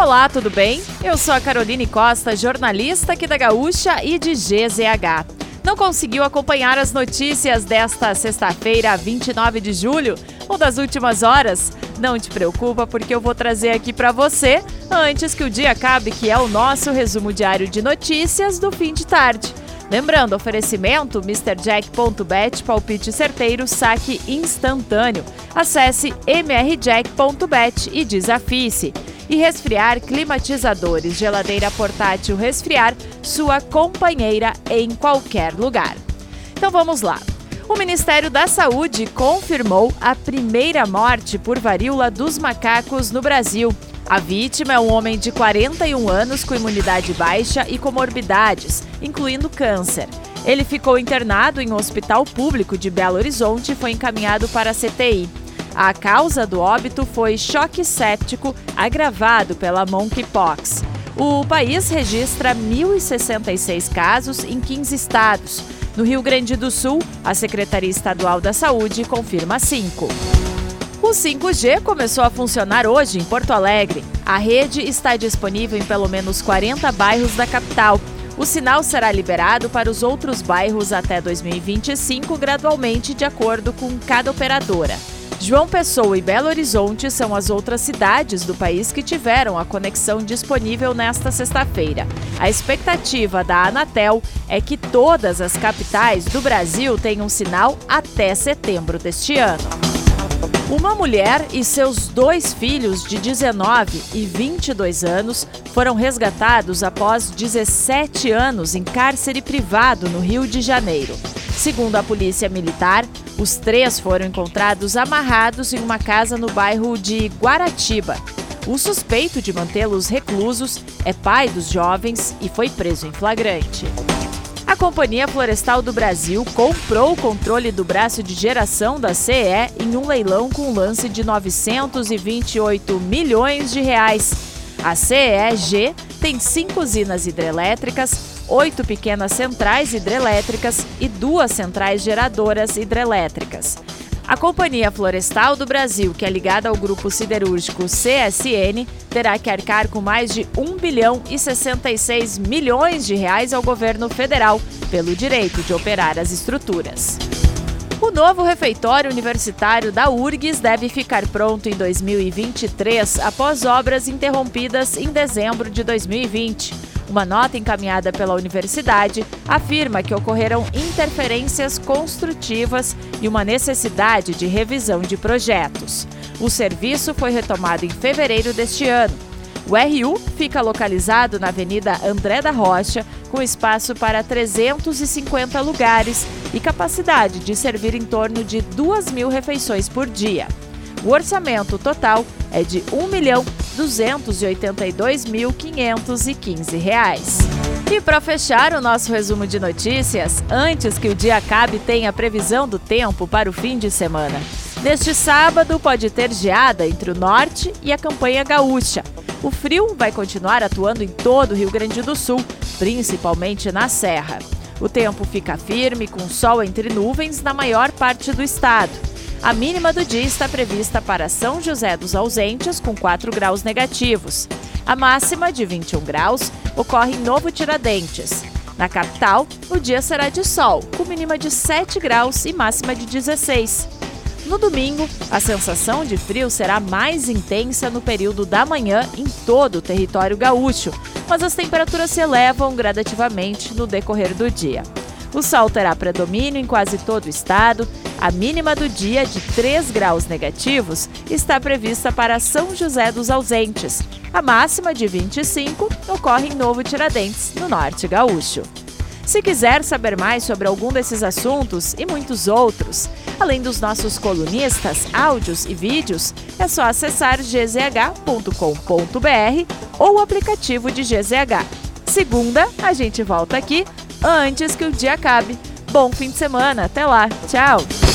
Olá, tudo bem? Eu sou a Caroline Costa, jornalista aqui da Gaúcha e de GZH. Não conseguiu acompanhar as notícias desta sexta-feira, 29 de julho, ou das últimas horas? Não te preocupa, porque eu vou trazer aqui para você antes que o dia acabe, que é o nosso resumo diário de notícias do fim de tarde. Lembrando, oferecimento MrJack.bet, palpite certeiro, saque instantâneo. Acesse mrjack.bet e desafie-se. E resfriar climatizadores, geladeira portátil resfriar, sua companheira em qualquer lugar. Então vamos lá. O Ministério da Saúde confirmou a primeira morte por varíola dos macacos no Brasil. A vítima é um homem de 41 anos com imunidade baixa e comorbidades, incluindo câncer. Ele ficou internado em um hospital público de Belo Horizonte e foi encaminhado para a CTI. A causa do óbito foi choque séptico agravado pela monkeypox. O país registra 1.066 casos em 15 estados. No Rio Grande do Sul, a Secretaria Estadual da Saúde confirma 5. O 5G começou a funcionar hoje em Porto Alegre. A rede está disponível em pelo menos 40 bairros da capital. O sinal será liberado para os outros bairros até 2025, gradualmente, de acordo com cada operadora. João Pessoa e Belo Horizonte são as outras cidades do país que tiveram a conexão disponível nesta sexta-feira. A expectativa da Anatel é que todas as capitais do Brasil tenham sinal até setembro deste ano. Uma mulher e seus dois filhos de 19 e 22 anos foram resgatados após 17 anos em cárcere privado no Rio de Janeiro. Segundo a Polícia Militar, os três foram encontrados amarrados em uma casa no bairro de Guaratiba. O suspeito de mantê-los reclusos é pai dos jovens e foi preso em flagrante. Companhia Florestal do Brasil comprou o controle do braço de geração da CE em um leilão com lance de 928 milhões de reais. A CEG tem cinco usinas hidrelétricas, oito pequenas centrais hidrelétricas e duas centrais geradoras hidrelétricas. A Companhia Florestal do Brasil, que é ligada ao grupo siderúrgico CSN, terá que arcar com mais de 1 bilhão e 66 milhões de reais ao governo federal pelo direito de operar as estruturas. O novo refeitório universitário da URGS deve ficar pronto em 2023, após obras interrompidas em dezembro de 2020. Uma nota encaminhada pela universidade afirma que ocorreram interferências construtivas e uma necessidade de revisão de projetos. O serviço foi retomado em fevereiro deste ano. O RU fica localizado na Avenida André da Rocha, com espaço para 350 lugares e capacidade de servir em torno de 2 mil refeições por dia. O orçamento total é de R$ 1.282.515. E para fechar o nosso resumo de notícias, antes que o dia acabe, tem a previsão do tempo para o fim de semana. Neste sábado, pode ter geada entre o norte e a campanha gaúcha. O frio vai continuar atuando em todo o Rio Grande do Sul, principalmente na Serra. O tempo fica firme, com sol entre nuvens na maior parte do estado. A mínima do dia está prevista para São José dos Ausentes, com 4 graus negativos. A máxima, de 21 graus, ocorre em Novo Tiradentes. Na capital, o dia será de sol, com mínima de 7 graus e máxima de 16. No domingo, a sensação de frio será mais intensa no período da manhã em todo o território gaúcho, mas as temperaturas se elevam gradativamente no decorrer do dia. O sol terá predomínio em quase todo o estado. A mínima do dia, de 3 graus negativos, está prevista para São José dos Ausentes. A máxima, de 25, ocorre em Novo Tiradentes, no norte gaúcho. Se quiser saber mais sobre algum desses assuntos e muitos outros, além dos nossos colunistas, áudios e vídeos, é só acessar gzh.com.br ou o aplicativo de GZH. Segunda, a gente volta aqui antes que o dia acabe. Bom fim de semana, até lá, tchau!